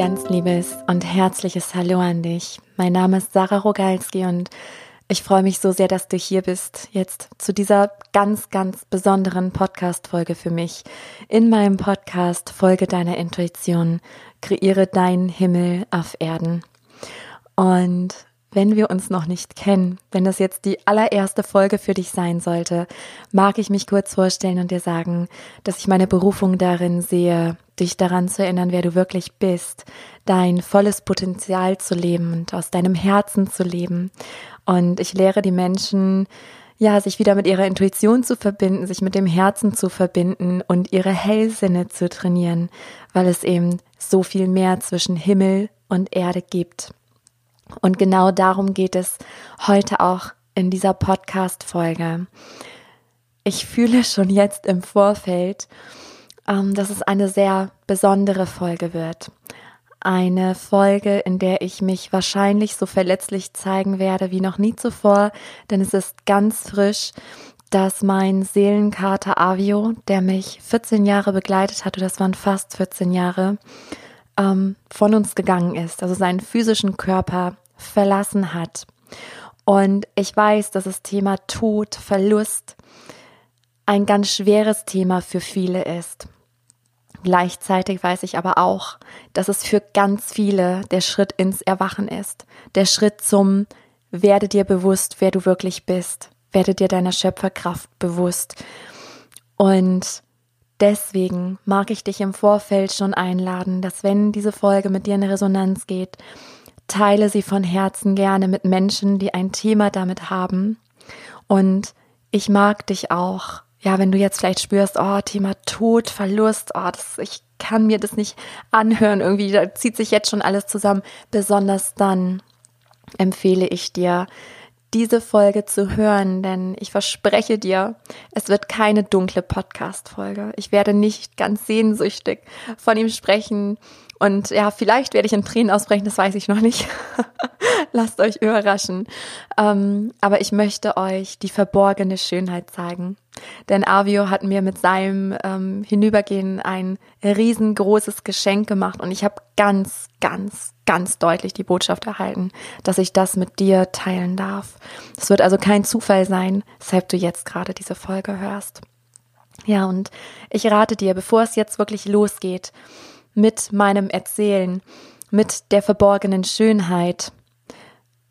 ganz liebes und herzliches Hallo an dich. Mein Name ist Sarah Rogalski und ich freue mich so sehr, dass du hier bist, jetzt zu dieser ganz, ganz besonderen Podcast-Folge für mich. In meinem Podcast Folge deiner Intuition, kreiere deinen Himmel auf Erden. Und wenn wir uns noch nicht kennen, wenn das jetzt die allererste Folge für dich sein sollte, mag ich mich kurz vorstellen und dir sagen, dass ich meine Berufung darin sehe, dich daran zu erinnern, wer du wirklich bist, dein volles Potenzial zu leben und aus deinem Herzen zu leben. Und ich lehre die Menschen, ja, sich wieder mit ihrer Intuition zu verbinden, sich mit dem Herzen zu verbinden und ihre Hellsinne zu trainieren, weil es eben so viel mehr zwischen Himmel und Erde gibt. Und genau darum geht es heute auch in dieser Podcast-Folge. Ich fühle schon jetzt im Vorfeld, ähm, dass es eine sehr besondere Folge wird. Eine Folge, in der ich mich wahrscheinlich so verletzlich zeigen werde wie noch nie zuvor, denn es ist ganz frisch, dass mein Seelenkater Avio, der mich 14 Jahre begleitet hat, das waren fast 14 Jahre, ähm, von uns gegangen ist, also seinen physischen Körper verlassen hat. Und ich weiß, dass das Thema Tod, Verlust ein ganz schweres Thema für viele ist. Gleichzeitig weiß ich aber auch, dass es für ganz viele der Schritt ins Erwachen ist. Der Schritt zum werde dir bewusst, wer du wirklich bist. Werde dir deiner Schöpferkraft bewusst. Und deswegen mag ich dich im Vorfeld schon einladen, dass wenn diese Folge mit dir in Resonanz geht, teile sie von Herzen gerne mit Menschen, die ein Thema damit haben. Und ich mag dich auch. Ja, wenn du jetzt vielleicht spürst, oh, Thema Tod, Verlust, oh, das, ich kann mir das nicht anhören, irgendwie, da zieht sich jetzt schon alles zusammen. Besonders dann empfehle ich dir, diese Folge zu hören, denn ich verspreche dir, es wird keine dunkle Podcast-Folge. Ich werde nicht ganz sehnsüchtig von ihm sprechen und ja, vielleicht werde ich in Tränen ausbrechen, das weiß ich noch nicht. Lasst euch überraschen. Ähm, aber ich möchte euch die verborgene Schönheit zeigen. Denn Avio hat mir mit seinem ähm, Hinübergehen ein riesengroßes Geschenk gemacht und ich habe ganz, ganz, ganz deutlich die Botschaft erhalten, dass ich das mit dir teilen darf. Es wird also kein Zufall sein, weshalb du jetzt gerade diese Folge hörst. Ja, und ich rate dir, bevor es jetzt wirklich losgeht, mit meinem Erzählen, mit der verborgenen Schönheit.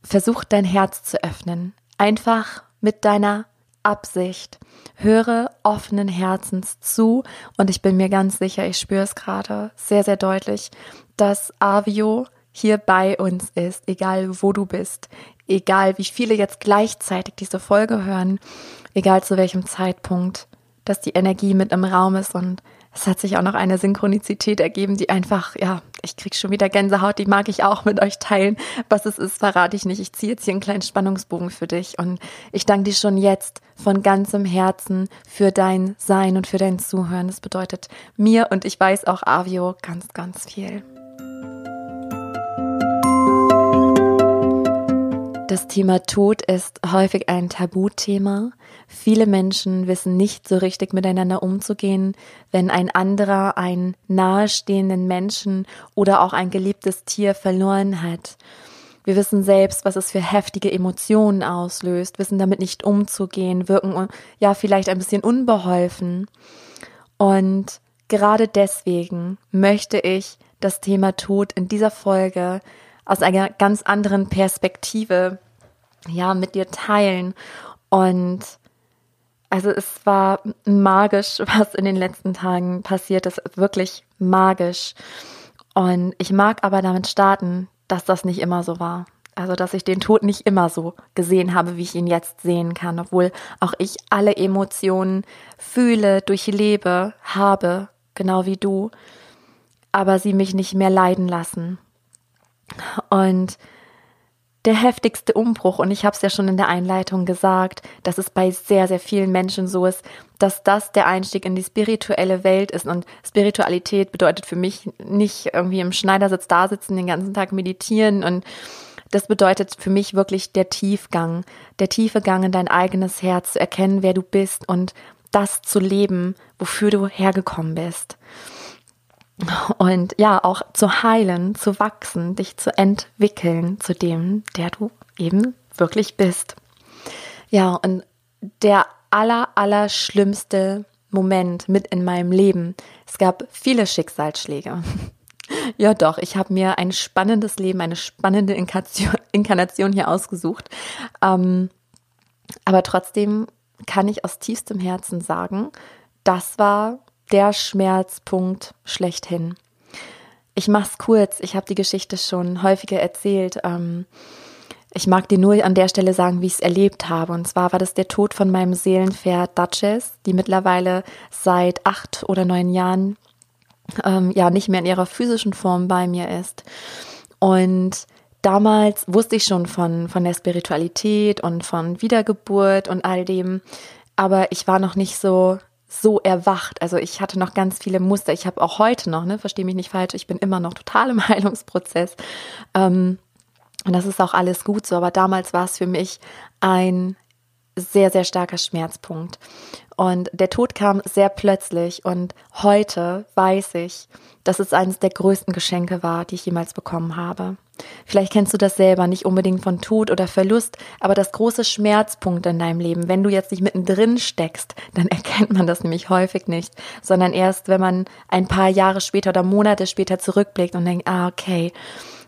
Versuch dein Herz zu öffnen. Einfach mit deiner Absicht. Höre offenen Herzens zu und ich bin mir ganz sicher, ich spüre es gerade sehr, sehr deutlich, dass Avio hier bei uns ist, egal wo du bist, egal wie viele jetzt gleichzeitig diese Folge hören, egal zu welchem Zeitpunkt, dass die Energie mit im Raum ist und es hat sich auch noch eine Synchronizität ergeben, die einfach, ja, ich krieg schon wieder Gänsehaut, die mag ich auch mit euch teilen. Was es ist, verrate ich nicht. Ich ziehe jetzt hier einen kleinen Spannungsbogen für dich und ich danke dir schon jetzt von ganzem Herzen für dein Sein und für dein Zuhören. Das bedeutet mir und ich weiß auch Avio ganz, ganz viel. Das Thema Tod ist häufig ein Tabuthema. Viele Menschen wissen nicht so richtig miteinander umzugehen, wenn ein anderer einen nahestehenden Menschen oder auch ein geliebtes Tier verloren hat. Wir wissen selbst, was es für heftige Emotionen auslöst, wissen damit nicht umzugehen, wirken ja vielleicht ein bisschen unbeholfen. Und gerade deswegen möchte ich das Thema Tod in dieser Folge aus einer ganz anderen Perspektive ja mit dir teilen und also es war magisch, was in den letzten Tagen passiert ist, wirklich magisch. Und ich mag aber damit starten, dass das nicht immer so war. Also, dass ich den Tod nicht immer so gesehen habe, wie ich ihn jetzt sehen kann, obwohl auch ich alle Emotionen fühle, durchlebe, habe, genau wie du, aber sie mich nicht mehr leiden lassen. Und der heftigste Umbruch, und ich habe es ja schon in der Einleitung gesagt, dass es bei sehr, sehr vielen Menschen so ist, dass das der Einstieg in die spirituelle Welt ist. Und Spiritualität bedeutet für mich nicht irgendwie im Schneidersitz da sitzen, den ganzen Tag meditieren. Und das bedeutet für mich wirklich der Tiefgang, der tiefe Gang in dein eigenes Herz, zu erkennen, wer du bist und das zu leben, wofür du hergekommen bist. Und ja, auch zu heilen, zu wachsen, dich zu entwickeln zu dem, der du eben wirklich bist. Ja, und der aller, aller schlimmste Moment mit in meinem Leben. Es gab viele Schicksalsschläge. Ja, doch, ich habe mir ein spannendes Leben, eine spannende Inkarnation hier ausgesucht. Ähm, aber trotzdem kann ich aus tiefstem Herzen sagen, das war der Schmerzpunkt schlechthin. Ich mach's kurz, ich habe die Geschichte schon häufiger erzählt. Ähm, ich mag dir nur an der Stelle sagen, wie ich es erlebt habe. Und zwar war das der Tod von meinem Seelenpferd Duchess, die mittlerweile seit acht oder neun Jahren ähm, ja nicht mehr in ihrer physischen Form bei mir ist. Und damals wusste ich schon von, von der Spiritualität und von Wiedergeburt und all dem, aber ich war noch nicht so so erwacht. Also ich hatte noch ganz viele Muster. Ich habe auch heute noch, ne, verstehe mich nicht falsch, ich bin immer noch total im Heilungsprozess. Ähm, und das ist auch alles gut so. Aber damals war es für mich ein sehr, sehr starker Schmerzpunkt. Und der Tod kam sehr plötzlich. Und heute weiß ich, dass es eines der größten Geschenke war, die ich jemals bekommen habe. Vielleicht kennst du das selber, nicht unbedingt von Tod oder Verlust, aber das große Schmerzpunkt in deinem Leben. Wenn du jetzt nicht mittendrin steckst, dann erkennt man das nämlich häufig nicht, sondern erst, wenn man ein paar Jahre später oder Monate später zurückblickt und denkt, ah, okay,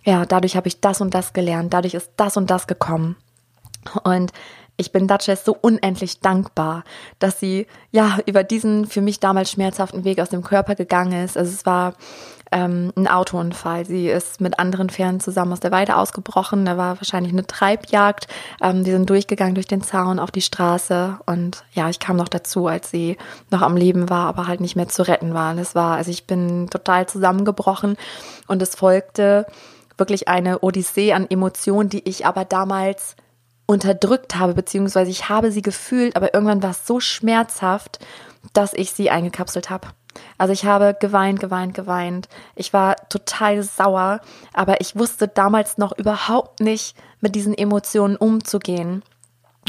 ja, dadurch habe ich das und das gelernt, dadurch ist das und das gekommen. Und ich bin Duchess so unendlich dankbar, dass sie ja über diesen für mich damals schmerzhaften Weg aus dem Körper gegangen ist. Also es war ähm, ein Autounfall. Sie ist mit anderen Pferden zusammen aus der Weide ausgebrochen. Da war wahrscheinlich eine Treibjagd. Ähm, die sind durchgegangen durch den Zaun auf die Straße und ja, ich kam noch dazu, als sie noch am Leben war, aber halt nicht mehr zu retten war. Und es war, also ich bin total zusammengebrochen und es folgte wirklich eine Odyssee an Emotionen, die ich aber damals unterdrückt habe, beziehungsweise ich habe sie gefühlt, aber irgendwann war es so schmerzhaft, dass ich sie eingekapselt habe. Also ich habe geweint, geweint, geweint. Ich war total sauer, aber ich wusste damals noch überhaupt nicht, mit diesen Emotionen umzugehen.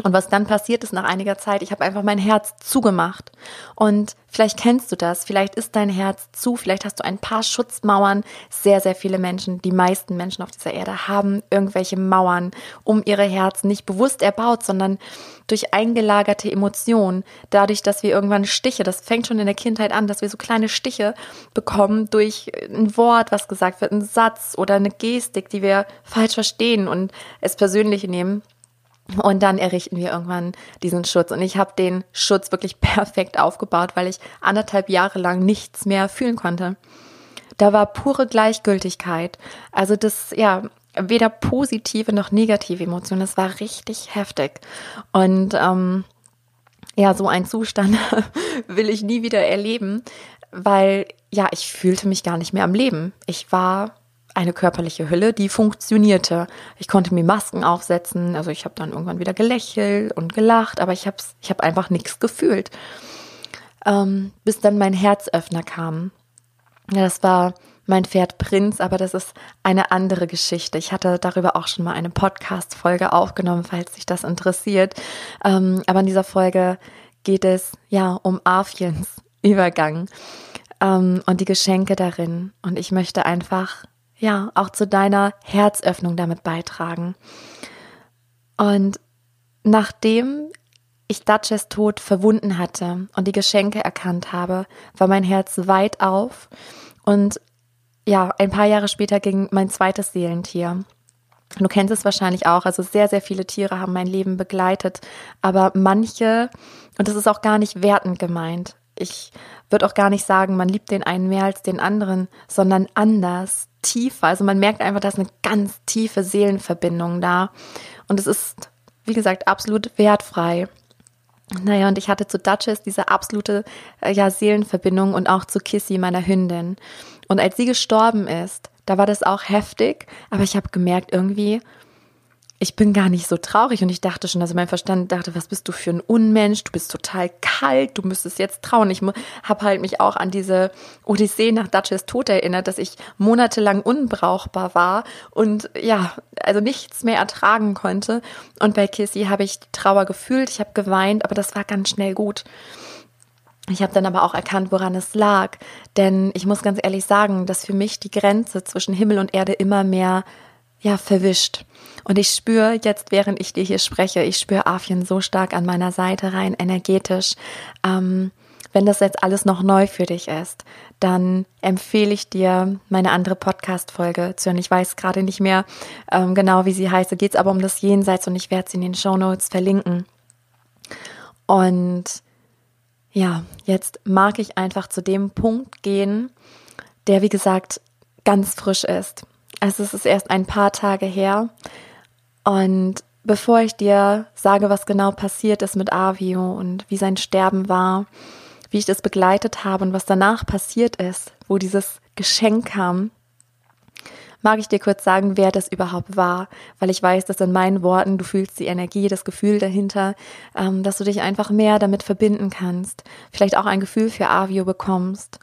Und was dann passiert ist nach einiger Zeit, ich habe einfach mein Herz zugemacht. Und vielleicht kennst du das, vielleicht ist dein Herz zu, vielleicht hast du ein paar Schutzmauern. Sehr, sehr viele Menschen, die meisten Menschen auf dieser Erde haben irgendwelche Mauern um ihre Herzen nicht bewusst erbaut, sondern durch eingelagerte Emotionen. Dadurch, dass wir irgendwann Stiche, das fängt schon in der Kindheit an, dass wir so kleine Stiche bekommen durch ein Wort, was gesagt wird, ein Satz oder eine Gestik, die wir falsch verstehen und es persönlich nehmen. Und dann errichten wir irgendwann diesen Schutz. Und ich habe den Schutz wirklich perfekt aufgebaut, weil ich anderthalb Jahre lang nichts mehr fühlen konnte. Da war pure Gleichgültigkeit. Also das, ja, weder positive noch negative Emotionen. Das war richtig heftig. Und ähm, ja, so ein Zustand will ich nie wieder erleben, weil ja, ich fühlte mich gar nicht mehr am Leben. Ich war eine körperliche Hülle, die funktionierte. Ich konnte mir Masken aufsetzen, also ich habe dann irgendwann wieder gelächelt und gelacht, aber ich habe ich hab einfach nichts gefühlt. Ähm, bis dann mein Herzöffner kam. Ja, das war mein Pferd Prinz, aber das ist eine andere Geschichte. Ich hatte darüber auch schon mal eine Podcast-Folge aufgenommen, falls sich das interessiert. Ähm, aber in dieser Folge geht es ja um Afiens Übergang ähm, und die Geschenke darin. Und ich möchte einfach ja, auch zu deiner Herzöffnung damit beitragen. Und nachdem ich Duchess Tod verwunden hatte und die Geschenke erkannt habe, war mein Herz weit auf und ja, ein paar Jahre später ging mein zweites Seelentier. Du kennst es wahrscheinlich auch, also sehr, sehr viele Tiere haben mein Leben begleitet, aber manche, und das ist auch gar nicht wertend gemeint, ich würde auch gar nicht sagen, man liebt den einen mehr als den anderen, sondern anders, tiefer. Also man merkt einfach, da ist eine ganz tiefe Seelenverbindung da. Und es ist, wie gesagt, absolut wertfrei. Naja, und ich hatte zu Duchess diese absolute äh, ja, Seelenverbindung und auch zu Kissy, meiner Hündin. Und als sie gestorben ist, da war das auch heftig, aber ich habe gemerkt, irgendwie, ich bin gar nicht so traurig und ich dachte schon, also mein Verstand dachte, was bist du für ein Unmensch, du bist total kalt, du müsstest jetzt trauen. Ich habe halt mich auch an diese Odyssee nach Duchess Tod erinnert, dass ich monatelang unbrauchbar war und ja, also nichts mehr ertragen konnte. Und bei Kissy habe ich Trauer gefühlt, ich habe geweint, aber das war ganz schnell gut. Ich habe dann aber auch erkannt, woran es lag. Denn ich muss ganz ehrlich sagen, dass für mich die Grenze zwischen Himmel und Erde immer mehr ja, verwischt. Und ich spüre jetzt, während ich dir hier spreche, ich spüre Afien so stark an meiner Seite rein, energetisch. Ähm, wenn das jetzt alles noch neu für dich ist, dann empfehle ich dir, meine andere Podcast-Folge zu hören. Ich weiß gerade nicht mehr ähm, genau, wie sie heißt. Da geht es aber um das Jenseits und ich werde sie in den Show Notes verlinken. Und ja, jetzt mag ich einfach zu dem Punkt gehen, der, wie gesagt, ganz frisch ist. Also es ist erst ein paar Tage her. Und bevor ich dir sage, was genau passiert ist mit Avio und wie sein Sterben war, wie ich das begleitet habe und was danach passiert ist, wo dieses Geschenk kam, mag ich dir kurz sagen, wer das überhaupt war, weil ich weiß, dass in meinen Worten du fühlst die Energie, das Gefühl dahinter, ähm, dass du dich einfach mehr damit verbinden kannst, vielleicht auch ein Gefühl für Avio bekommst.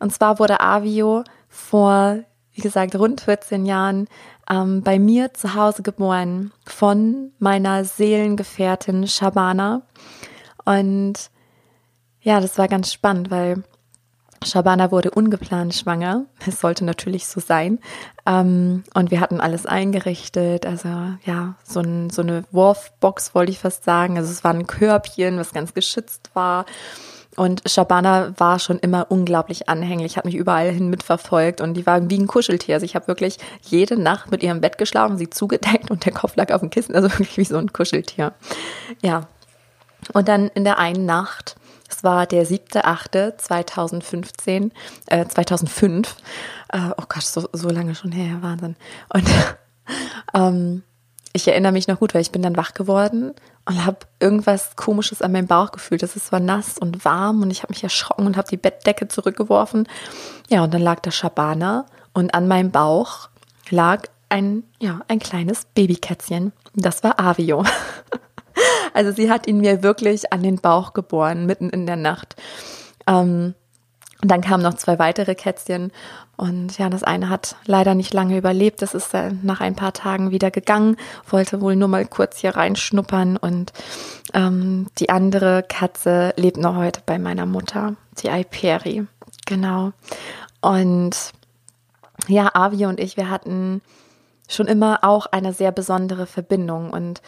Und zwar wurde Avio vor, wie gesagt, rund 14 Jahren ähm, bei mir zu Hause geboren von meiner Seelengefährtin Shabana. Und ja, das war ganz spannend, weil Shabana wurde ungeplant schwanger. Es sollte natürlich so sein. Ähm, und wir hatten alles eingerichtet. Also ja, so, ein, so eine Wurfbox wollte ich fast sagen. Also es war ein Körbchen, was ganz geschützt war. Und Shabana war schon immer unglaublich anhänglich, hat mich überall hin mitverfolgt und die war wie ein Kuscheltier. Also ich habe wirklich jede Nacht mit ihrem Bett geschlafen, sie zugedeckt und der Kopf lag auf dem Kissen, also wirklich wie so ein Kuscheltier. Ja. Und dann in der einen Nacht es war der 7.8.2015, äh, 2005. Äh, oh Gott, so, so lange schon her, Wahnsinn. Und ähm, ich erinnere mich noch gut, weil ich bin dann wach geworden und habe irgendwas Komisches an meinem Bauch gefühlt. Es war nass und warm und ich habe mich erschrocken und habe die Bettdecke zurückgeworfen. Ja, und dann lag der Schabana und an meinem Bauch lag ein, ja, ein kleines Babykätzchen. Das war Avio. Also sie hat ihn mir wirklich an den Bauch geboren, mitten in der Nacht. Ähm, dann kamen noch zwei weitere Kätzchen und ja, das eine hat leider nicht lange überlebt. Das ist äh, nach ein paar Tagen wieder gegangen, wollte wohl nur mal kurz hier reinschnuppern und ähm, die andere Katze lebt noch heute bei meiner Mutter, die Aiperi. Genau. Und ja, Avi und ich, wir hatten schon immer auch eine sehr besondere Verbindung und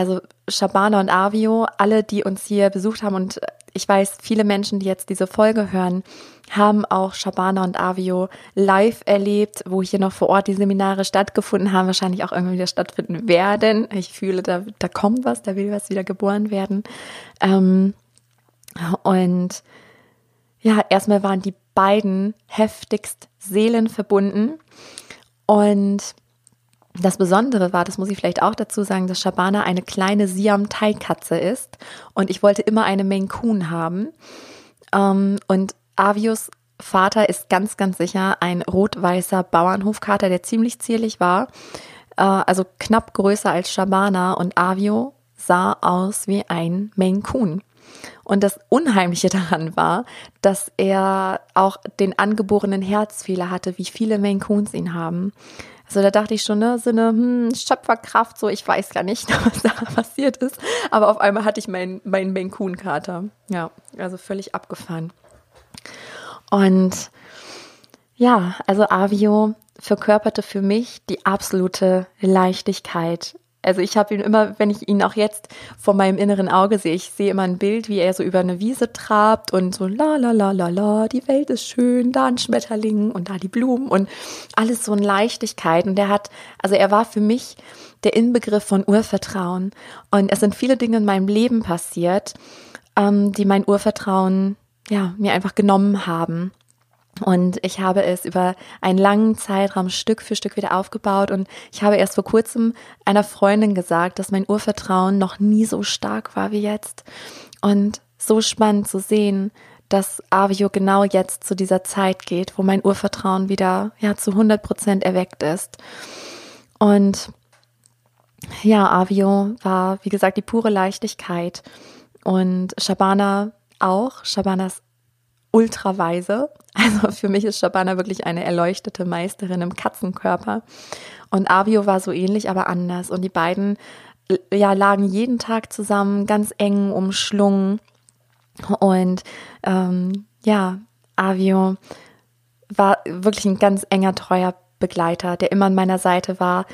also Shabana und Avio, alle, die uns hier besucht haben und ich weiß, viele Menschen, die jetzt diese Folge hören, haben auch Shabana und Avio live erlebt, wo hier noch vor Ort die Seminare stattgefunden haben, wahrscheinlich auch irgendwie wieder stattfinden werden. Ich fühle, da, da kommt was, da will was wieder geboren werden. Ähm, und ja, erstmal waren die beiden heftigst seelenverbunden und das Besondere war, das muss ich vielleicht auch dazu sagen, dass Shabana eine kleine Siam-Thai-Katze ist und ich wollte immer eine Coon haben. Ähm, und Avius Vater ist ganz, ganz sicher ein rot-weißer Bauernhofkater, der ziemlich zierlich war, äh, also knapp größer als Shabana und Avio sah aus wie ein Coon. Und das Unheimliche daran war, dass er auch den angeborenen Herzfehler hatte, wie viele Coons ihn haben. Also da dachte ich schon, ne, so eine hm, Schöpferkraft, so ich weiß gar nicht, was da passiert ist. Aber auf einmal hatte ich meinen mein Maine Coon Kater. Ja, also völlig abgefahren. Und ja, also Avio verkörperte für mich die absolute Leichtigkeit also ich habe ihn immer, wenn ich ihn auch jetzt vor meinem inneren Auge sehe, ich sehe immer ein Bild, wie er so über eine Wiese trabt und so la la la la la, die Welt ist schön, da ein Schmetterling und da die Blumen und alles so in Leichtigkeit. Und er hat, also er war für mich der Inbegriff von Urvertrauen. Und es sind viele Dinge in meinem Leben passiert, ähm, die mein Urvertrauen ja mir einfach genommen haben. Und ich habe es über einen langen Zeitraum Stück für Stück wieder aufgebaut. Und ich habe erst vor kurzem einer Freundin gesagt, dass mein Urvertrauen noch nie so stark war wie jetzt. Und so spannend zu sehen, dass Avio genau jetzt zu dieser Zeit geht, wo mein Urvertrauen wieder ja zu 100 Prozent erweckt ist. Und ja, Avio war, wie gesagt, die pure Leichtigkeit. Und Shabana auch. Shabanas ultra weise. Also für mich ist Shabana wirklich eine erleuchtete Meisterin im Katzenkörper. Und Avio war so ähnlich, aber anders. Und die beiden ja, lagen jeden Tag zusammen, ganz eng umschlungen. Und ähm, ja, Avio war wirklich ein ganz enger, treuer Begleiter, der immer an meiner Seite war,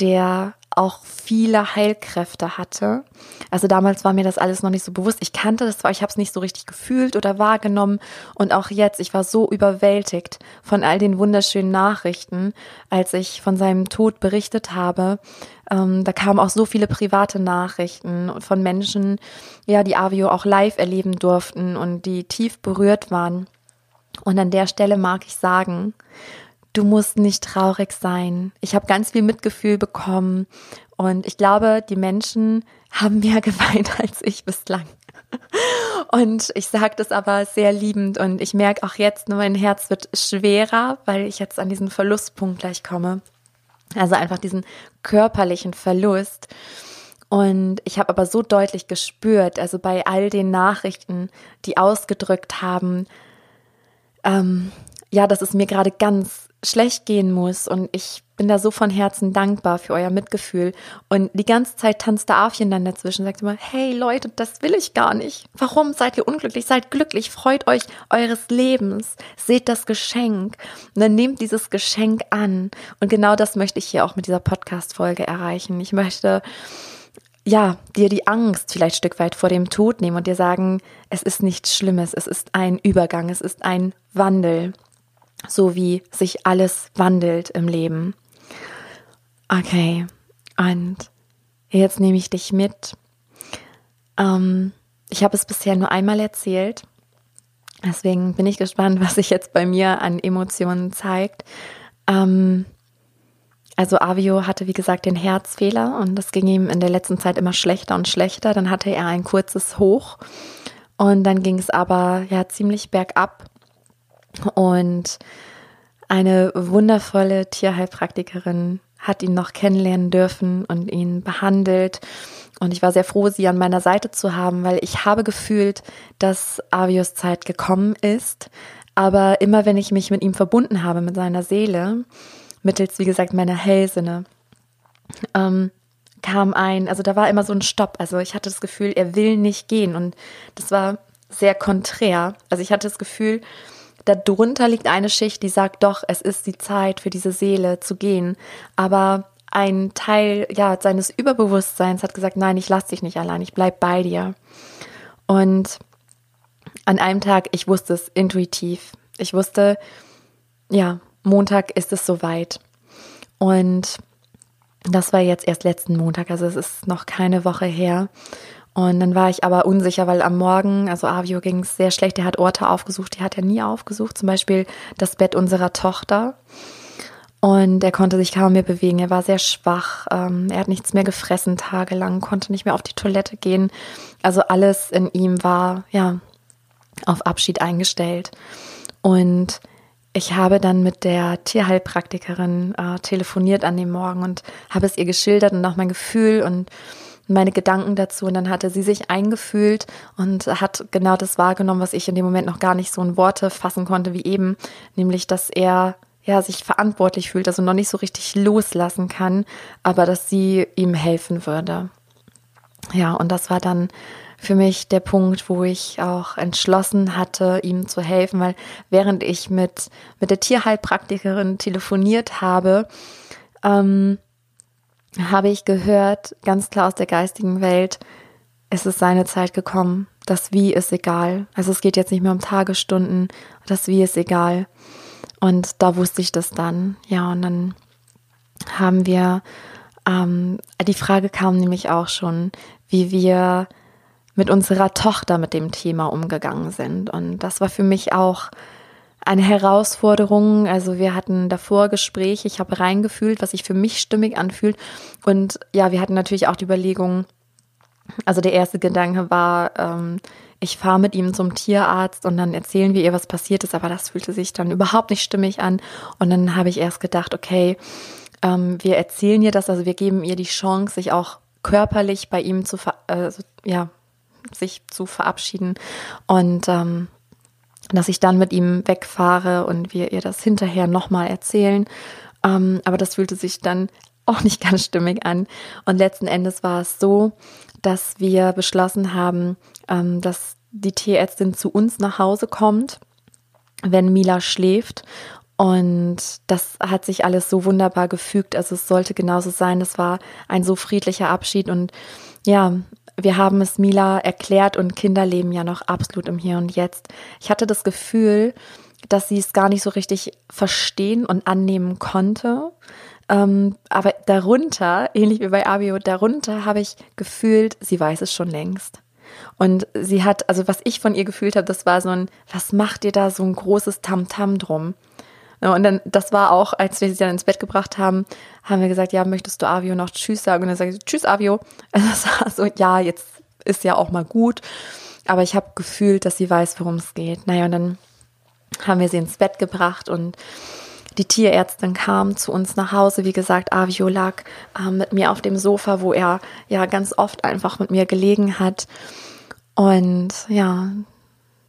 der auch viele Heilkräfte hatte. Also damals war mir das alles noch nicht so bewusst. Ich kannte das zwar, ich habe es nicht so richtig gefühlt oder wahrgenommen. Und auch jetzt, ich war so überwältigt von all den wunderschönen Nachrichten, als ich von seinem Tod berichtet habe. Ähm, da kamen auch so viele private Nachrichten von Menschen, ja, die Avio auch live erleben durften und die tief berührt waren. Und an der Stelle mag ich sagen, du musst nicht traurig sein. Ich habe ganz viel Mitgefühl bekommen und ich glaube, die Menschen haben mehr geweint als ich bislang. Und ich sage das aber sehr liebend und ich merke auch jetzt, nur mein Herz wird schwerer, weil ich jetzt an diesen Verlustpunkt gleich komme. Also einfach diesen körperlichen Verlust. Und ich habe aber so deutlich gespürt, also bei all den Nachrichten, die ausgedrückt haben, ähm, ja, dass es mir gerade ganz schlecht gehen muss und ich bin da so von Herzen dankbar für euer Mitgefühl und die ganze Zeit tanzt der Afchen dann dazwischen sagt immer, hey Leute, das will ich gar nicht. Warum seid ihr unglücklich? Seid glücklich, freut euch eures Lebens, seht das Geschenk und dann nehmt dieses Geschenk an und genau das möchte ich hier auch mit dieser Podcast-Folge erreichen. Ich möchte ja, dir die Angst vielleicht ein Stück weit vor dem Tod nehmen und dir sagen, es ist nichts Schlimmes, es ist ein Übergang, es ist ein Wandel so wie sich alles wandelt im Leben. Okay, und jetzt nehme ich dich mit. Ähm, ich habe es bisher nur einmal erzählt. Deswegen bin ich gespannt, was sich jetzt bei mir an Emotionen zeigt. Ähm, also Avio hatte, wie gesagt, den Herzfehler und das ging ihm in der letzten Zeit immer schlechter und schlechter. Dann hatte er ein kurzes Hoch und dann ging es aber ja ziemlich bergab und eine wundervolle Tierheilpraktikerin hat ihn noch kennenlernen dürfen und ihn behandelt. Und ich war sehr froh, sie an meiner Seite zu haben, weil ich habe gefühlt, dass Avios Zeit gekommen ist. Aber immer wenn ich mich mit ihm verbunden habe, mit seiner Seele, mittels, wie gesagt, meiner Hellsinne, ähm, kam ein, also da war immer so ein Stopp. Also ich hatte das Gefühl, er will nicht gehen. Und das war sehr konträr. Also ich hatte das Gefühl, darunter liegt eine Schicht, die sagt, doch, es ist die Zeit für diese Seele zu gehen. Aber ein Teil ja, seines Überbewusstseins hat gesagt, nein, ich lasse dich nicht allein, ich bleib bei dir. Und an einem Tag, ich wusste es intuitiv. Ich wusste, ja, Montag ist es soweit. Und das war jetzt erst letzten Montag, also es ist noch keine Woche her. Und dann war ich aber unsicher, weil am Morgen, also Avio ging es sehr schlecht. Er hat Orte aufgesucht, die hat er nie aufgesucht. Zum Beispiel das Bett unserer Tochter. Und er konnte sich kaum mehr bewegen. Er war sehr schwach. Ähm, er hat nichts mehr gefressen tagelang, konnte nicht mehr auf die Toilette gehen. Also alles in ihm war, ja, auf Abschied eingestellt. Und ich habe dann mit der Tierheilpraktikerin äh, telefoniert an dem Morgen und habe es ihr geschildert und auch mein Gefühl und meine Gedanken dazu und dann hatte sie sich eingefühlt und hat genau das wahrgenommen, was ich in dem Moment noch gar nicht so in Worte fassen konnte wie eben, nämlich dass er ja sich verantwortlich fühlt, also noch nicht so richtig loslassen kann, aber dass sie ihm helfen würde. Ja, und das war dann für mich der Punkt, wo ich auch entschlossen hatte, ihm zu helfen, weil während ich mit, mit der Tierheilpraktikerin telefoniert habe, ähm, habe ich gehört, ganz klar aus der geistigen Welt, es ist seine Zeit gekommen. Das Wie ist egal. Also es geht jetzt nicht mehr um Tagesstunden. Das Wie ist egal. Und da wusste ich das dann. Ja, und dann haben wir, ähm, die Frage kam nämlich auch schon, wie wir mit unserer Tochter mit dem Thema umgegangen sind. Und das war für mich auch eine Herausforderung. Also wir hatten davor Gespräche, ich habe reingefühlt, was sich für mich stimmig anfühlt. Und ja, wir hatten natürlich auch die Überlegung, also der erste Gedanke war, ähm, ich fahre mit ihm zum Tierarzt und dann erzählen wir ihr, was passiert ist, aber das fühlte sich dann überhaupt nicht stimmig an. Und dann habe ich erst gedacht, okay, ähm, wir erzählen ihr das, also wir geben ihr die Chance, sich auch körperlich bei ihm zu, äh, ja, sich zu verabschieden. Und ähm, dass ich dann mit ihm wegfahre und wir ihr das hinterher nochmal erzählen. Ähm, aber das fühlte sich dann auch nicht ganz stimmig an. Und letzten Endes war es so, dass wir beschlossen haben, ähm, dass die Tierärztin zu uns nach Hause kommt, wenn Mila schläft. Und das hat sich alles so wunderbar gefügt. Also es sollte genauso sein. Es war ein so friedlicher Abschied. Und ja, wir haben es Mila erklärt und Kinder leben ja noch absolut im Hier und Jetzt. Ich hatte das Gefühl, dass sie es gar nicht so richtig verstehen und annehmen konnte. Ähm, aber darunter, ähnlich wie bei Abio, darunter habe ich gefühlt, sie weiß es schon längst. Und sie hat, also was ich von ihr gefühlt habe, das war so ein, was macht ihr da so ein großes Tamtam -Tam drum? Und dann, das war auch, als wir sie dann ins Bett gebracht haben, haben wir gesagt, ja, möchtest du Avio noch Tschüss sagen? Und dann sage ich, Tschüss, Avio. Also das war so, ja, jetzt ist ja auch mal gut. Aber ich habe gefühlt, dass sie weiß, worum es geht. Naja, und dann haben wir sie ins Bett gebracht und die Tierärztin kam zu uns nach Hause. Wie gesagt, Avio lag äh, mit mir auf dem Sofa, wo er ja ganz oft einfach mit mir gelegen hat. Und ja,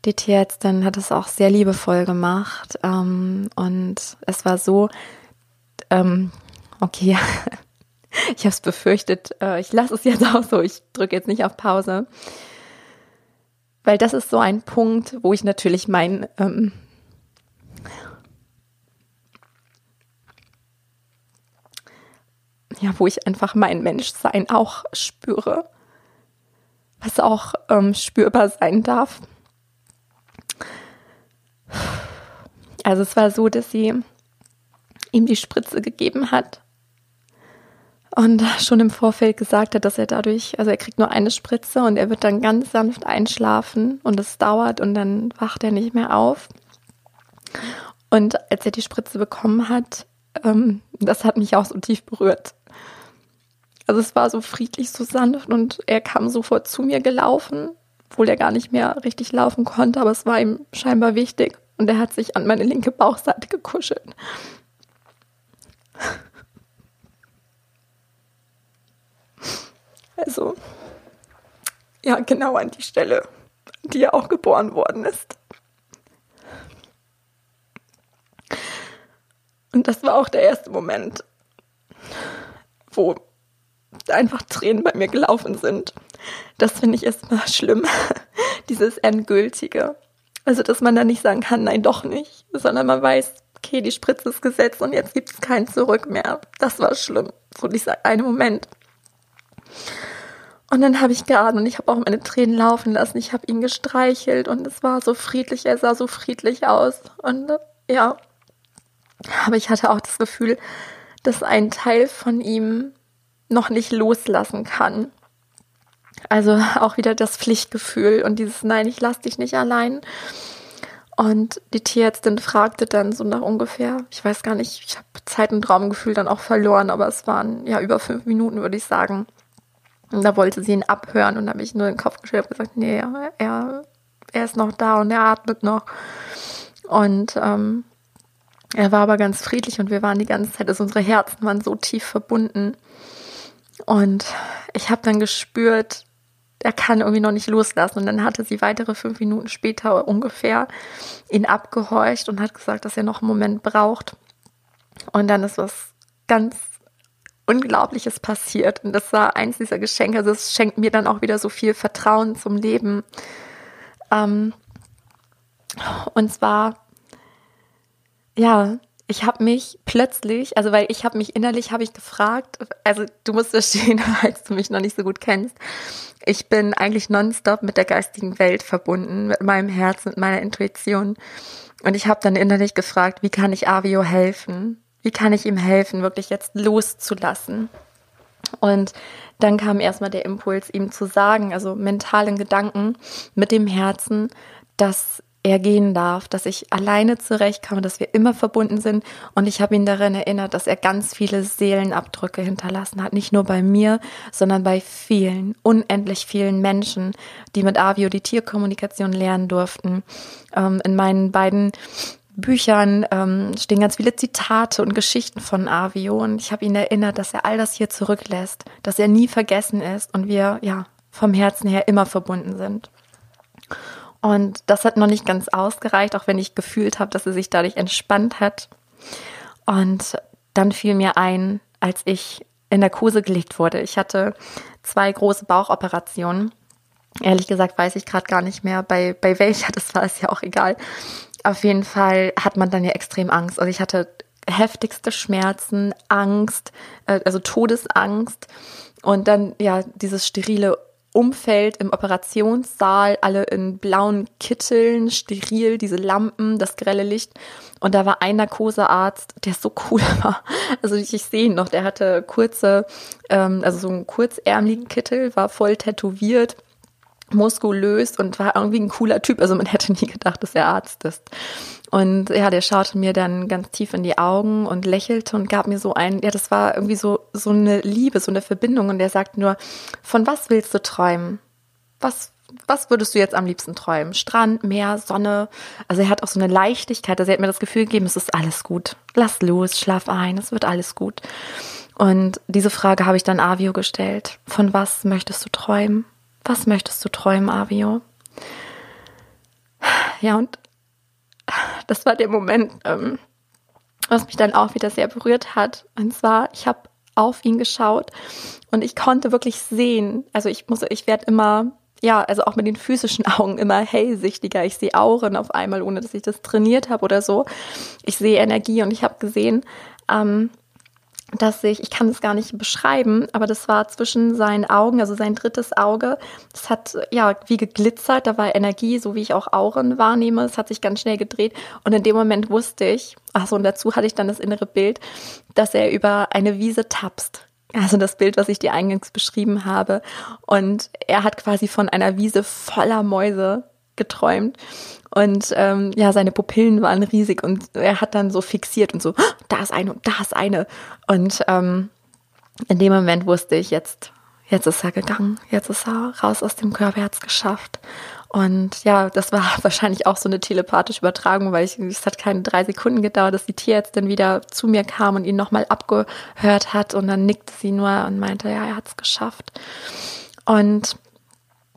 die Tierärztin hat es auch sehr liebevoll gemacht. Ähm, und es war so, ähm, okay, ich habe es befürchtet, äh, ich lasse es jetzt auch so, ich drücke jetzt nicht auf Pause. Weil das ist so ein Punkt, wo ich natürlich mein, ähm, ja, wo ich einfach mein Menschsein auch spüre, was auch ähm, spürbar sein darf. Also es war so, dass sie ihm die Spritze gegeben hat und schon im Vorfeld gesagt hat, dass er dadurch, also er kriegt nur eine Spritze und er wird dann ganz sanft einschlafen und es dauert und dann wacht er nicht mehr auf. Und als er die Spritze bekommen hat, ähm, das hat mich auch so tief berührt. Also es war so friedlich, so sanft und er kam sofort zu mir gelaufen, obwohl er gar nicht mehr richtig laufen konnte, aber es war ihm scheinbar wichtig und er hat sich an meine linke Bauchseite gekuschelt. Also, ja, genau an die Stelle, die er auch geboren worden ist. Und das war auch der erste Moment, wo einfach Tränen bei mir gelaufen sind. Das finde ich erstmal schlimm, dieses Endgültige. Also, dass man da nicht sagen kann, nein, doch nicht, sondern man weiß, okay, die Spritze ist gesetzt und jetzt gibt es kein Zurück mehr. Das war schlimm. So dieser eine Moment. Und dann habe ich geatmet und ich habe auch meine Tränen laufen lassen. Ich habe ihn gestreichelt und es war so friedlich, er sah so friedlich aus. Und ja, aber ich hatte auch das Gefühl, dass ein Teil von ihm noch nicht loslassen kann. Also auch wieder das Pflichtgefühl und dieses Nein, ich lass dich nicht allein. Und die Tierärztin fragte dann so nach ungefähr, ich weiß gar nicht, ich habe Zeit und Raumgefühl dann auch verloren, aber es waren ja über fünf Minuten, würde ich sagen. Und da wollte sie ihn abhören und da habe ich nur den Kopf geschüttelt und gesagt, nee, er, er ist noch da und er atmet noch. Und ähm, er war aber ganz friedlich und wir waren die ganze Zeit, also unsere Herzen waren so tief verbunden. Und ich habe dann gespürt, er kann irgendwie noch nicht loslassen. Und dann hatte sie weitere fünf Minuten später ungefähr ihn abgehorcht und hat gesagt, dass er noch einen Moment braucht. Und dann ist was ganz Unglaubliches passiert. Und das war eins dieser Geschenke. Also es schenkt mir dann auch wieder so viel Vertrauen zum Leben. Ähm, und zwar, ja, ich habe mich plötzlich, also weil ich habe mich innerlich, habe ich gefragt, also du musst verstehen, falls du mich noch nicht so gut kennst, ich bin eigentlich nonstop mit der geistigen Welt verbunden, mit meinem Herzen, mit meiner Intuition. Und ich habe dann innerlich gefragt, wie kann ich Avio helfen? Wie kann ich ihm helfen, wirklich jetzt loszulassen? Und dann kam erstmal der Impuls, ihm zu sagen, also mentalen Gedanken mit dem Herzen, dass er gehen darf, dass ich alleine zurechtkomme, dass wir immer verbunden sind. Und ich habe ihn daran erinnert, dass er ganz viele Seelenabdrücke hinterlassen hat. Nicht nur bei mir, sondern bei vielen, unendlich vielen Menschen, die mit Avio die Tierkommunikation lernen durften. Ähm, in meinen beiden Büchern ähm, stehen ganz viele Zitate und Geschichten von Avio. Und ich habe ihn erinnert, dass er all das hier zurücklässt, dass er nie vergessen ist und wir ja vom Herzen her immer verbunden sind. Und das hat noch nicht ganz ausgereicht, auch wenn ich gefühlt habe, dass sie sich dadurch entspannt hat. Und dann fiel mir ein, als ich in Narkose gelegt wurde. Ich hatte zwei große Bauchoperationen Ehrlich gesagt weiß ich gerade gar nicht mehr, bei, bei welcher das war, ist ja auch egal. Auf jeden Fall hat man dann ja extrem Angst. Also ich hatte heftigste Schmerzen, Angst, äh, also Todesangst und dann ja dieses sterile Umfeld im Operationssaal, alle in blauen Kitteln, steril, diese Lampen, das grelle Licht. Und da war ein Narkosearzt, der so cool war. Also ich, ich sehe ihn noch, der hatte kurze, ähm, also so einen kurzärmeligen Kittel, war voll tätowiert muskulös und war irgendwie ein cooler Typ. Also man hätte nie gedacht, dass er Arzt ist. Und ja, der schaute mir dann ganz tief in die Augen und lächelte und gab mir so ein, ja, das war irgendwie so, so eine Liebe, so eine Verbindung. Und der sagt nur, von was willst du träumen? Was, was würdest du jetzt am liebsten träumen? Strand, Meer, Sonne? Also er hat auch so eine Leichtigkeit. Also er hat mir das Gefühl gegeben, es ist alles gut. Lass los, schlaf ein, es wird alles gut. Und diese Frage habe ich dann Avio gestellt. Von was möchtest du träumen? Was möchtest du träumen, Avio? Ja, und das war der Moment, ähm, was mich dann auch wieder sehr berührt hat. Und zwar, ich habe auf ihn geschaut und ich konnte wirklich sehen, also ich muss, ich werde immer, ja, also auch mit den physischen Augen immer hellsichtiger. Ich sehe Auren auf einmal, ohne dass ich das trainiert habe oder so. Ich sehe Energie und ich habe gesehen, ähm, dass ich, ich kann es gar nicht beschreiben, aber das war zwischen seinen Augen, also sein drittes Auge, das hat ja wie geglitzert, da war Energie, so wie ich auch Auren wahrnehme, es hat sich ganz schnell gedreht und in dem Moment wusste ich, achso, und dazu hatte ich dann das innere Bild, dass er über eine Wiese tapst. Also das Bild, was ich dir eingangs beschrieben habe. Und er hat quasi von einer Wiese voller Mäuse geträumt. Und ähm, ja, seine Pupillen waren riesig und er hat dann so fixiert und so, ah, da ist eine und da ist eine. Und ähm, in dem Moment wusste ich, jetzt, jetzt ist er gegangen, jetzt ist er raus aus dem Körper, er hat es geschafft. Und ja, das war wahrscheinlich auch so eine telepathische Übertragung, weil ich, es hat keine drei Sekunden gedauert, dass die Tierärztin wieder zu mir kam und ihn nochmal abgehört hat und dann nickte sie nur und meinte, ja, er hat es geschafft. Und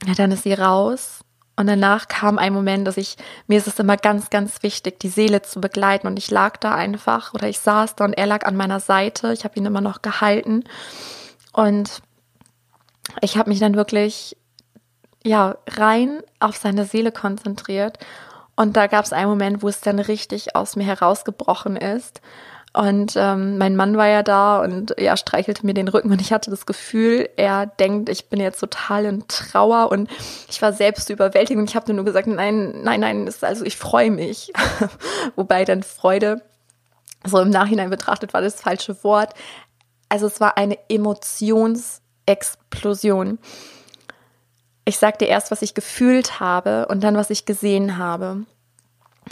ja, dann ist sie raus und danach kam ein Moment, dass ich, mir ist es immer ganz, ganz wichtig, die Seele zu begleiten. Und ich lag da einfach oder ich saß da und er lag an meiner Seite. Ich habe ihn immer noch gehalten. Und ich habe mich dann wirklich, ja, rein auf seine Seele konzentriert. Und da gab es einen Moment, wo es dann richtig aus mir herausgebrochen ist. Und ähm, mein Mann war ja da und ja, streichelte mir den Rücken und ich hatte das Gefühl, er denkt, ich bin jetzt total in Trauer und ich war selbst überwältigt und ich habe nur gesagt, nein, nein, nein, ist, also ich freue mich. Wobei dann Freude so im Nachhinein betrachtet war das falsche Wort. Also es war eine Emotionsexplosion. Ich sagte erst, was ich gefühlt habe und dann, was ich gesehen habe.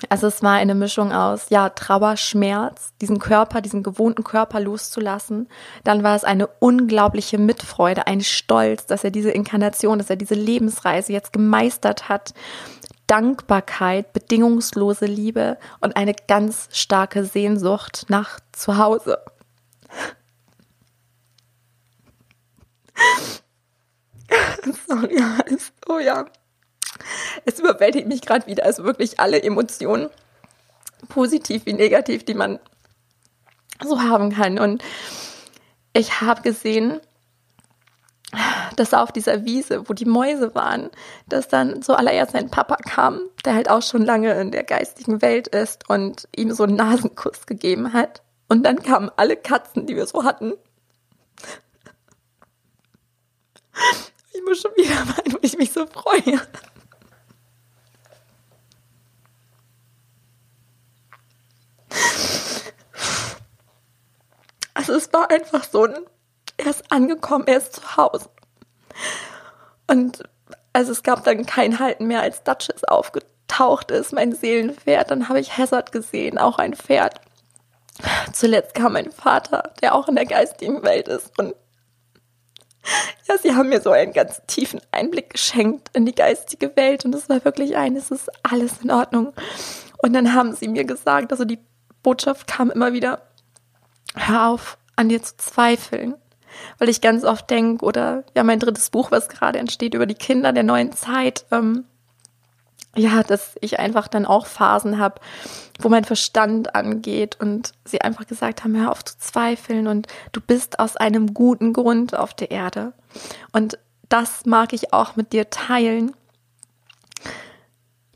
Also es war eine Mischung aus, ja, Trauer, Schmerz, diesen Körper, diesen gewohnten Körper loszulassen. Dann war es eine unglaubliche Mitfreude, ein Stolz, dass er diese Inkarnation, dass er diese Lebensreise jetzt gemeistert hat. Dankbarkeit, bedingungslose Liebe und eine ganz starke Sehnsucht nach Zuhause. Sorry, oh ja es überwältigt mich gerade wieder. Also wirklich alle Emotionen, positiv wie negativ, die man so haben kann. Und ich habe gesehen, dass auf dieser Wiese, wo die Mäuse waren, dass dann zuallererst sein Papa kam, der halt auch schon lange in der geistigen Welt ist und ihm so einen Nasenkuss gegeben hat. Und dann kamen alle Katzen, die wir so hatten. Ich muss schon wieder weinen, weil ich mich so freue. Also es war einfach so er ist angekommen, er ist zu Hause. Und also es gab dann kein Halten mehr, als Duchess aufgetaucht ist, mein Seelenpferd. Dann habe ich Hazard gesehen, auch ein Pferd. Zuletzt kam mein Vater, der auch in der geistigen Welt ist. Und ja, sie haben mir so einen ganz tiefen Einblick geschenkt in die geistige Welt. Und es war wirklich ein, es ist alles in Ordnung. Und dann haben sie mir gesagt, also die Botschaft kam immer wieder, hör auf, an dir zu zweifeln. Weil ich ganz oft denke, oder ja, mein drittes Buch, was gerade entsteht über die Kinder der neuen Zeit, ähm, ja, dass ich einfach dann auch Phasen habe, wo mein Verstand angeht und sie einfach gesagt haben, hör auf zu zweifeln und du bist aus einem guten Grund auf der Erde. Und das mag ich auch mit dir teilen,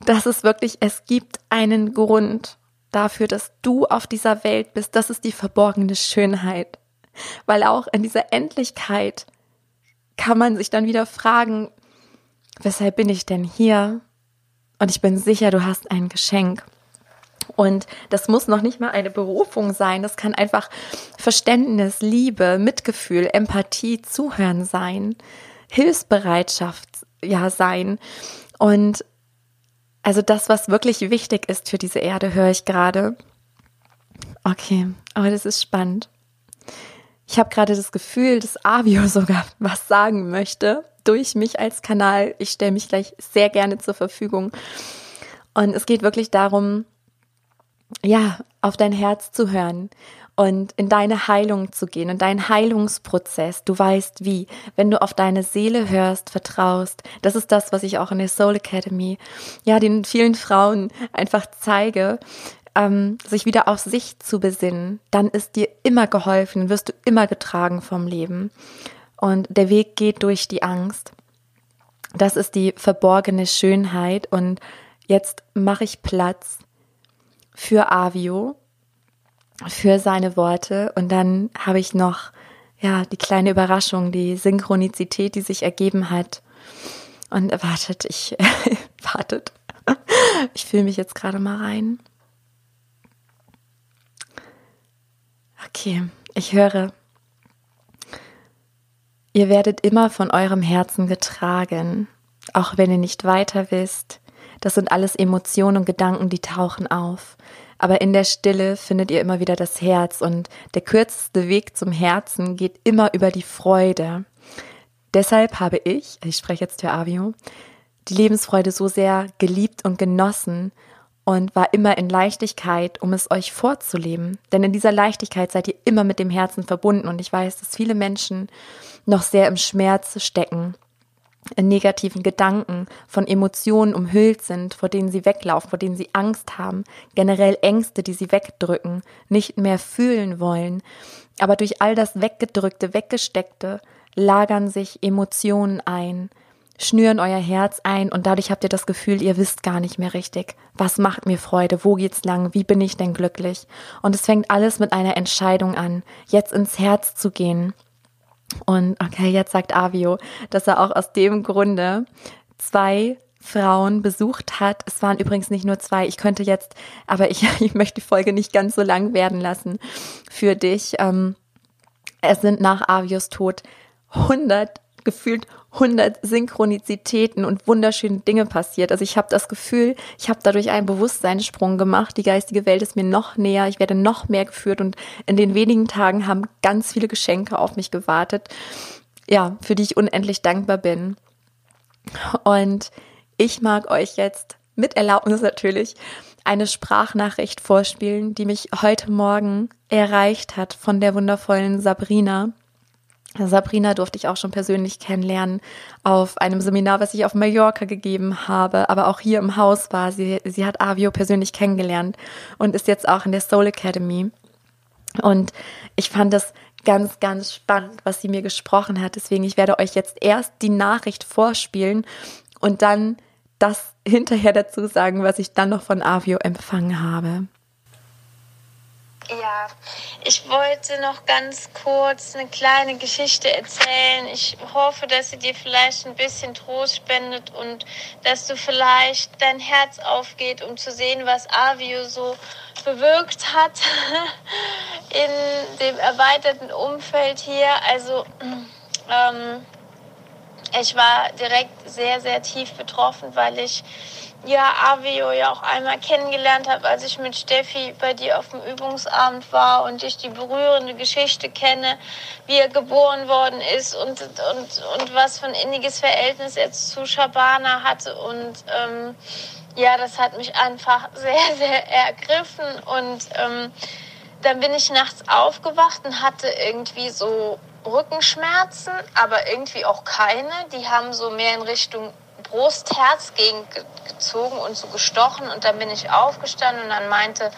dass es wirklich, es gibt einen Grund dafür, dass du auf dieser Welt bist. Das ist die verborgene Schönheit. Weil auch in dieser Endlichkeit kann man sich dann wieder fragen, weshalb bin ich denn hier? Und ich bin sicher, du hast ein Geschenk. Und das muss noch nicht mal eine Berufung sein. Das kann einfach Verständnis, Liebe, Mitgefühl, Empathie, Zuhören sein, Hilfsbereitschaft ja sein. Und also das, was wirklich wichtig ist für diese Erde, höre ich gerade. Okay, aber das ist spannend. Ich habe gerade das Gefühl, dass Avio sogar was sagen möchte durch mich als Kanal. Ich stelle mich gleich sehr gerne zur Verfügung. Und es geht wirklich darum, ja, auf dein Herz zu hören und in deine Heilung zu gehen, in deinen Heilungsprozess. Du weißt wie, wenn du auf deine Seele hörst, vertraust. Das ist das, was ich auch in der Soul Academy, ja, den vielen Frauen einfach zeige, ähm, sich wieder auf sich zu besinnen. Dann ist dir immer geholfen, wirst du immer getragen vom Leben. Und der Weg geht durch die Angst. Das ist die verborgene Schönheit. Und jetzt mache ich Platz für Avio für seine Worte. Und dann habe ich noch, ja, die kleine Überraschung, die Synchronizität, die sich ergeben hat. Und wartet, ich, wartet. Ich fühle mich jetzt gerade mal rein. Okay, ich höre. Ihr werdet immer von eurem Herzen getragen, auch wenn ihr nicht weiter wisst. Das sind alles Emotionen und Gedanken, die tauchen auf. Aber in der Stille findet ihr immer wieder das Herz und der kürzeste Weg zum Herzen geht immer über die Freude. Deshalb habe ich, ich spreche jetzt für Avio, die Lebensfreude so sehr geliebt und genossen und war immer in Leichtigkeit, um es euch vorzuleben. Denn in dieser Leichtigkeit seid ihr immer mit dem Herzen verbunden und ich weiß, dass viele Menschen noch sehr im Schmerz stecken in negativen Gedanken, von Emotionen umhüllt sind, vor denen sie weglaufen, vor denen sie Angst haben, generell Ängste, die sie wegdrücken, nicht mehr fühlen wollen. Aber durch all das Weggedrückte, Weggesteckte lagern sich Emotionen ein, schnüren euer Herz ein und dadurch habt ihr das Gefühl, ihr wisst gar nicht mehr richtig, was macht mir Freude, wo geht's lang, wie bin ich denn glücklich? Und es fängt alles mit einer Entscheidung an, jetzt ins Herz zu gehen, und okay, jetzt sagt Avio, dass er auch aus dem Grunde zwei Frauen besucht hat. Es waren übrigens nicht nur zwei. Ich könnte jetzt, aber ich, ich möchte die Folge nicht ganz so lang werden lassen für dich. Ähm, es sind nach Avios Tod 100 gefühlt 100 Synchronizitäten und wunderschöne Dinge passiert. Also ich habe das Gefühl, ich habe dadurch einen Bewusstseinssprung gemacht. Die geistige Welt ist mir noch näher. Ich werde noch mehr geführt und in den wenigen Tagen haben ganz viele Geschenke auf mich gewartet. Ja, für die ich unendlich dankbar bin. Und ich mag euch jetzt mit Erlaubnis natürlich eine Sprachnachricht vorspielen, die mich heute Morgen erreicht hat von der wundervollen Sabrina. Sabrina durfte ich auch schon persönlich kennenlernen auf einem Seminar, was ich auf Mallorca gegeben habe, aber auch hier im Haus war sie. Sie hat Avio persönlich kennengelernt und ist jetzt auch in der Soul Academy. Und ich fand das ganz, ganz spannend, was sie mir gesprochen hat. Deswegen, ich werde euch jetzt erst die Nachricht vorspielen und dann das hinterher dazu sagen, was ich dann noch von Avio empfangen habe. Ja, ich wollte noch ganz kurz eine kleine Geschichte erzählen. Ich hoffe, dass sie dir vielleicht ein bisschen Trost spendet und dass du vielleicht dein Herz aufgeht, um zu sehen, was Avio so bewirkt hat in dem erweiterten Umfeld hier. Also ähm, ich war direkt sehr, sehr tief betroffen, weil ich ja, Avio ja auch einmal kennengelernt habe, als ich mit Steffi bei dir auf dem Übungsabend war und ich die berührende Geschichte kenne, wie er geboren worden ist und, und, und was für ein inniges Verhältnis er zu Shabana hatte. Und ähm, ja, das hat mich einfach sehr, sehr ergriffen. Und ähm, dann bin ich nachts aufgewacht und hatte irgendwie so Rückenschmerzen, aber irgendwie auch keine. Die haben so mehr in Richtung Brustherz gegengezogen und so gestochen und dann bin ich aufgestanden und dann meinte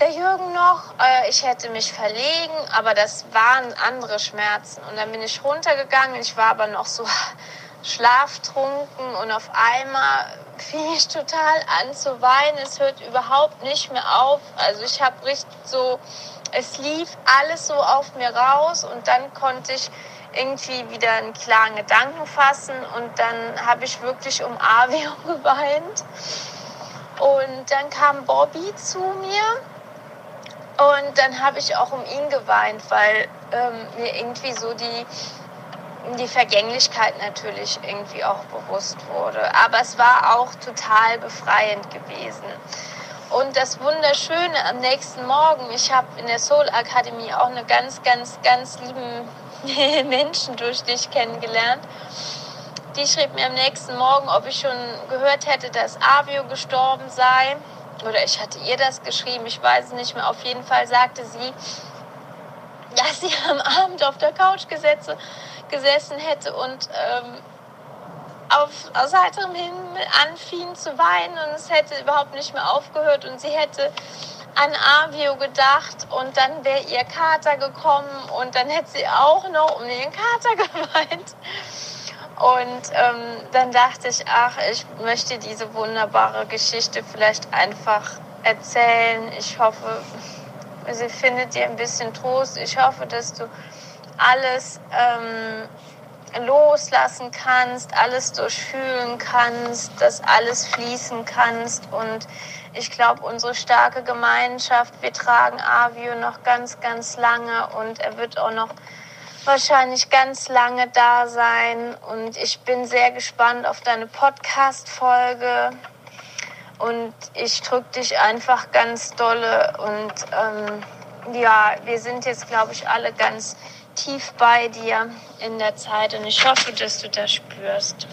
der Jürgen noch, äh, ich hätte mich verlegen, aber das waren andere Schmerzen. Und dann bin ich runtergegangen, ich war aber noch so schlaftrunken und auf einmal fing ich total an zu weinen. Es hört überhaupt nicht mehr auf. Also ich habe richtig so, es lief alles so auf mir raus und dann konnte ich irgendwie wieder einen klaren Gedanken fassen und dann habe ich wirklich um Avio geweint. Und dann kam Bobby zu mir und dann habe ich auch um ihn geweint, weil ähm, mir irgendwie so die, die Vergänglichkeit natürlich irgendwie auch bewusst wurde. Aber es war auch total befreiend gewesen. Und das Wunderschöne am nächsten Morgen, ich habe in der Soul Akademie auch eine ganz, ganz, ganz lieben Menschen durch dich kennengelernt. Die schrieb mir am nächsten Morgen, ob ich schon gehört hätte, dass Avio gestorben sei. Oder ich hatte ihr das geschrieben, ich weiß es nicht mehr. Auf jeden Fall sagte sie, dass sie am Abend auf der Couch gesetze, gesessen hätte und ähm, auf, aus heiterem Himmel anfing zu weinen und es hätte überhaupt nicht mehr aufgehört und sie hätte an Avio gedacht und dann wäre ihr Kater gekommen und dann hätte sie auch noch um ihren Kater geweint. Und ähm, dann dachte ich, ach, ich möchte diese wunderbare Geschichte vielleicht einfach erzählen. Ich hoffe, sie findet dir ein bisschen Trost. Ich hoffe, dass du alles ähm, loslassen kannst, alles durchfühlen kannst, dass alles fließen kannst und ich glaube, unsere starke Gemeinschaft, wir tragen Avio noch ganz, ganz lange und er wird auch noch wahrscheinlich ganz lange da sein. Und ich bin sehr gespannt auf deine Podcast-Folge. Und ich drücke dich einfach ganz dolle. Und ähm, ja, wir sind jetzt, glaube ich, alle ganz tief bei dir in der Zeit. Und ich hoffe, dass du das spürst.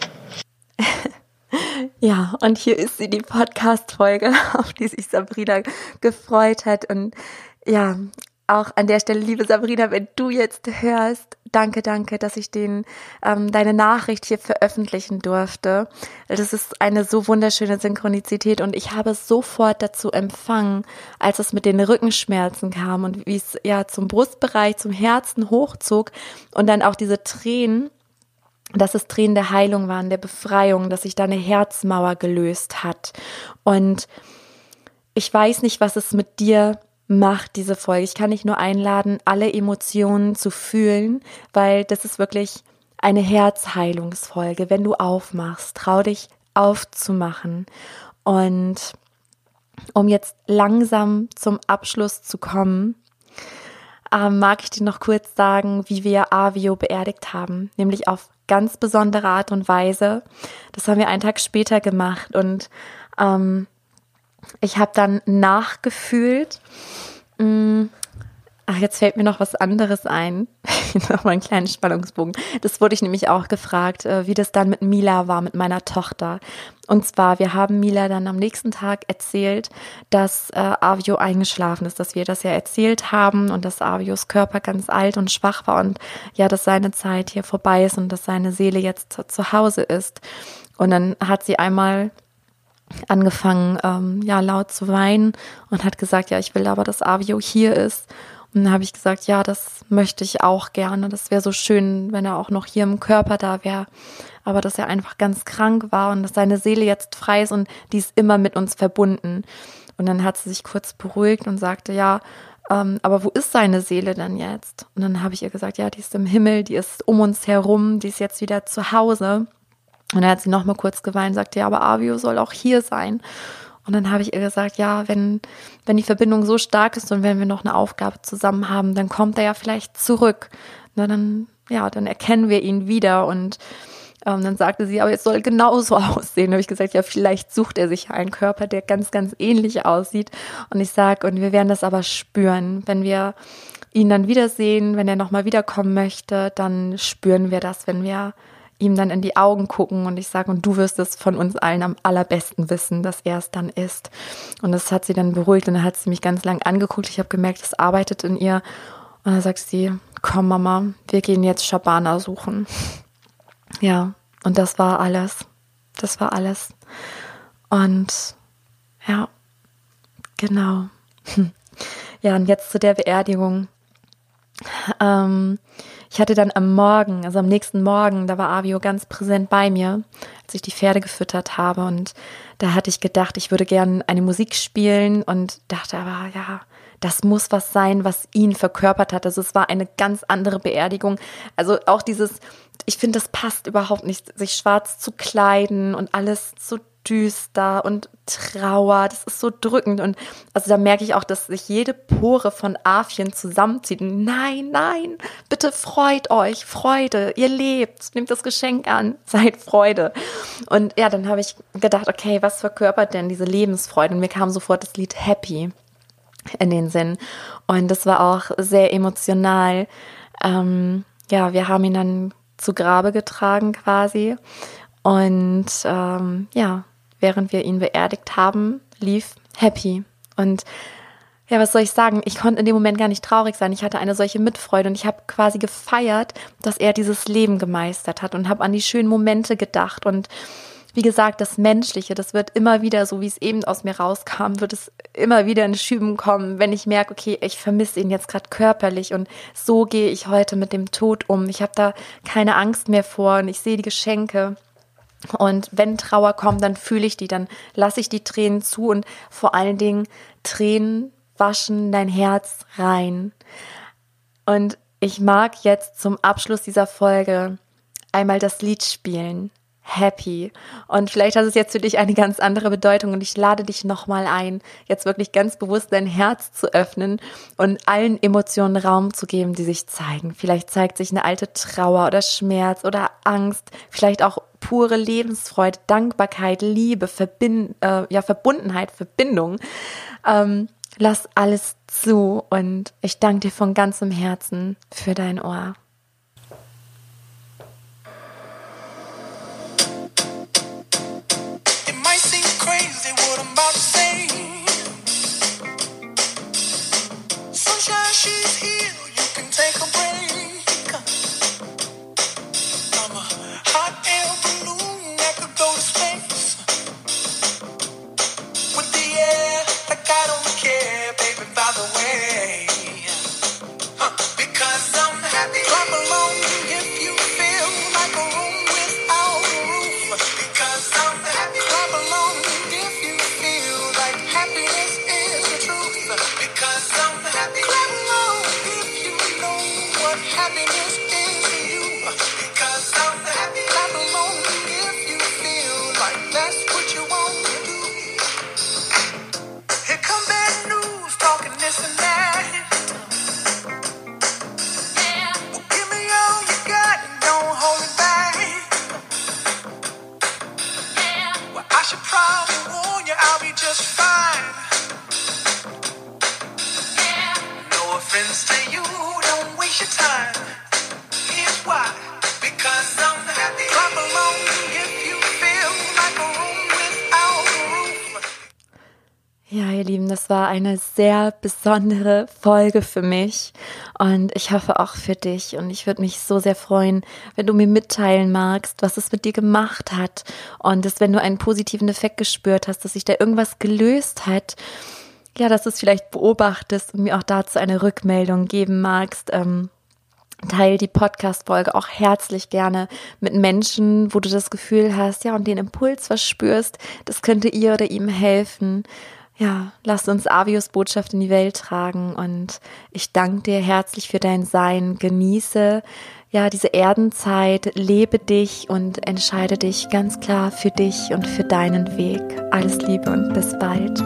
Ja, und hier ist sie, die Podcast-Folge, auf die sich Sabrina gefreut hat. Und ja, auch an der Stelle, liebe Sabrina, wenn du jetzt hörst, danke, danke, dass ich den ähm, deine Nachricht hier veröffentlichen durfte. Das ist eine so wunderschöne Synchronizität und ich habe sofort dazu empfangen, als es mit den Rückenschmerzen kam und wie es ja zum Brustbereich, zum Herzen hochzog und dann auch diese Tränen dass es Tränen der Heilung waren, der Befreiung, dass sich da eine Herzmauer gelöst hat. Und ich weiß nicht, was es mit dir macht, diese Folge. Ich kann dich nur einladen, alle Emotionen zu fühlen, weil das ist wirklich eine Herzheilungsfolge. Wenn du aufmachst, trau dich aufzumachen. Und um jetzt langsam zum Abschluss zu kommen, ähm, mag ich dir noch kurz sagen, wie wir Avio beerdigt haben, nämlich auf ganz besondere Art und Weise. Das haben wir einen Tag später gemacht und ähm, ich habe dann nachgefühlt. Mh, mm, ach, jetzt fällt mir noch was anderes ein. noch mal einen kleinen Spannungsbogen. Das wurde ich nämlich auch gefragt, äh, wie das dann mit Mila war, mit meiner Tochter. Und zwar, wir haben Mila dann am nächsten Tag erzählt, dass äh, Avio eingeschlafen ist, dass wir das ja erzählt haben und dass Avios Körper ganz alt und schwach war und ja, dass seine Zeit hier vorbei ist und dass seine Seele jetzt zu, zu Hause ist. Und dann hat sie einmal angefangen, ähm, ja, laut zu weinen und hat gesagt, ja, ich will aber, dass Avio hier ist. Und dann habe ich gesagt, ja, das möchte ich auch gerne. Das wäre so schön, wenn er auch noch hier im Körper da wäre. Aber dass er einfach ganz krank war und dass seine Seele jetzt frei ist und die ist immer mit uns verbunden. Und dann hat sie sich kurz beruhigt und sagte, ja, ähm, aber wo ist seine Seele denn jetzt? Und dann habe ich ihr gesagt, ja, die ist im Himmel, die ist um uns herum, die ist jetzt wieder zu Hause. Und dann hat sie noch mal kurz geweint und sagte, ja, aber Avio soll auch hier sein. Und dann habe ich ihr gesagt, ja, wenn, wenn die Verbindung so stark ist und wenn wir noch eine Aufgabe zusammen haben, dann kommt er ja vielleicht zurück. Na, dann, ja, dann erkennen wir ihn wieder. Und ähm, dann sagte sie, aber es soll genauso aussehen. Da habe ich gesagt, ja, vielleicht sucht er sich einen Körper, der ganz, ganz ähnlich aussieht. Und ich sage, und wir werden das aber spüren, wenn wir ihn dann wiedersehen, wenn er nochmal wiederkommen möchte, dann spüren wir das, wenn wir ihm dann in die Augen gucken und ich sage, und du wirst es von uns allen am allerbesten wissen, dass er es dann ist. Und das hat sie dann beruhigt und dann hat sie mich ganz lang angeguckt. Ich habe gemerkt, es arbeitet in ihr. Und dann sagt sie, komm Mama, wir gehen jetzt Shabana suchen. Ja, und das war alles. Das war alles. Und ja, genau. Ja, und jetzt zu der Beerdigung. Ähm, ich hatte dann am Morgen, also am nächsten Morgen, da war Avio ganz präsent bei mir, als ich die Pferde gefüttert habe. Und da hatte ich gedacht, ich würde gerne eine Musik spielen und dachte aber, ja, das muss was sein, was ihn verkörpert hat. Also es war eine ganz andere Beerdigung. Also auch dieses, ich finde, das passt überhaupt nicht, sich schwarz zu kleiden und alles zu düster und Trauer, das ist so drückend und also da merke ich auch, dass sich jede Pore von Afien zusammenzieht. Nein, nein, bitte freut euch, Freude, ihr lebt, nehmt das Geschenk an, seid Freude. Und ja, dann habe ich gedacht, okay, was verkörpert denn diese Lebensfreude? Und mir kam sofort das Lied Happy in den Sinn und das war auch sehr emotional. Ähm, ja, wir haben ihn dann zu Grabe getragen quasi und ähm, ja, während wir ihn beerdigt haben, lief Happy. Und ja, was soll ich sagen? Ich konnte in dem Moment gar nicht traurig sein. Ich hatte eine solche Mitfreude und ich habe quasi gefeiert, dass er dieses Leben gemeistert hat und habe an die schönen Momente gedacht. Und wie gesagt, das Menschliche, das wird immer wieder, so wie es eben aus mir rauskam, wird es immer wieder in Schüben kommen, wenn ich merke, okay, ich vermisse ihn jetzt gerade körperlich und so gehe ich heute mit dem Tod um. Ich habe da keine Angst mehr vor und ich sehe die Geschenke. Und wenn Trauer kommt, dann fühle ich die, dann lasse ich die Tränen zu und vor allen Dingen Tränen waschen dein Herz rein. Und ich mag jetzt zum Abschluss dieser Folge einmal das Lied spielen happy. Und vielleicht hat es jetzt für dich eine ganz andere Bedeutung und ich lade dich nochmal ein, jetzt wirklich ganz bewusst dein Herz zu öffnen und allen Emotionen Raum zu geben, die sich zeigen. Vielleicht zeigt sich eine alte Trauer oder Schmerz oder Angst, vielleicht auch pure Lebensfreude, Dankbarkeit, Liebe, Verbind äh, ja, Verbundenheit, Verbindung. Ähm, lass alles zu und ich danke dir von ganzem Herzen für dein Ohr. Ja, ihr Lieben, das war eine sehr besondere Folge für mich und ich hoffe auch für dich. Und ich würde mich so sehr freuen, wenn du mir mitteilen magst, was es mit dir gemacht hat und dass, wenn du einen positiven Effekt gespürt hast, dass sich da irgendwas gelöst hat, ja, dass du es vielleicht beobachtest und mir auch dazu eine Rückmeldung geben magst. Ähm, Teil die Podcast-Folge auch herzlich gerne mit Menschen, wo du das Gefühl hast, ja, und den Impuls verspürst, das könnte ihr oder ihm helfen ja, lasst uns Avios Botschaft in die Welt tragen und ich danke dir herzlich für dein Sein. Genieße ja diese Erdenzeit, lebe dich und entscheide dich ganz klar für dich und für deinen Weg. Alles Liebe und bis bald.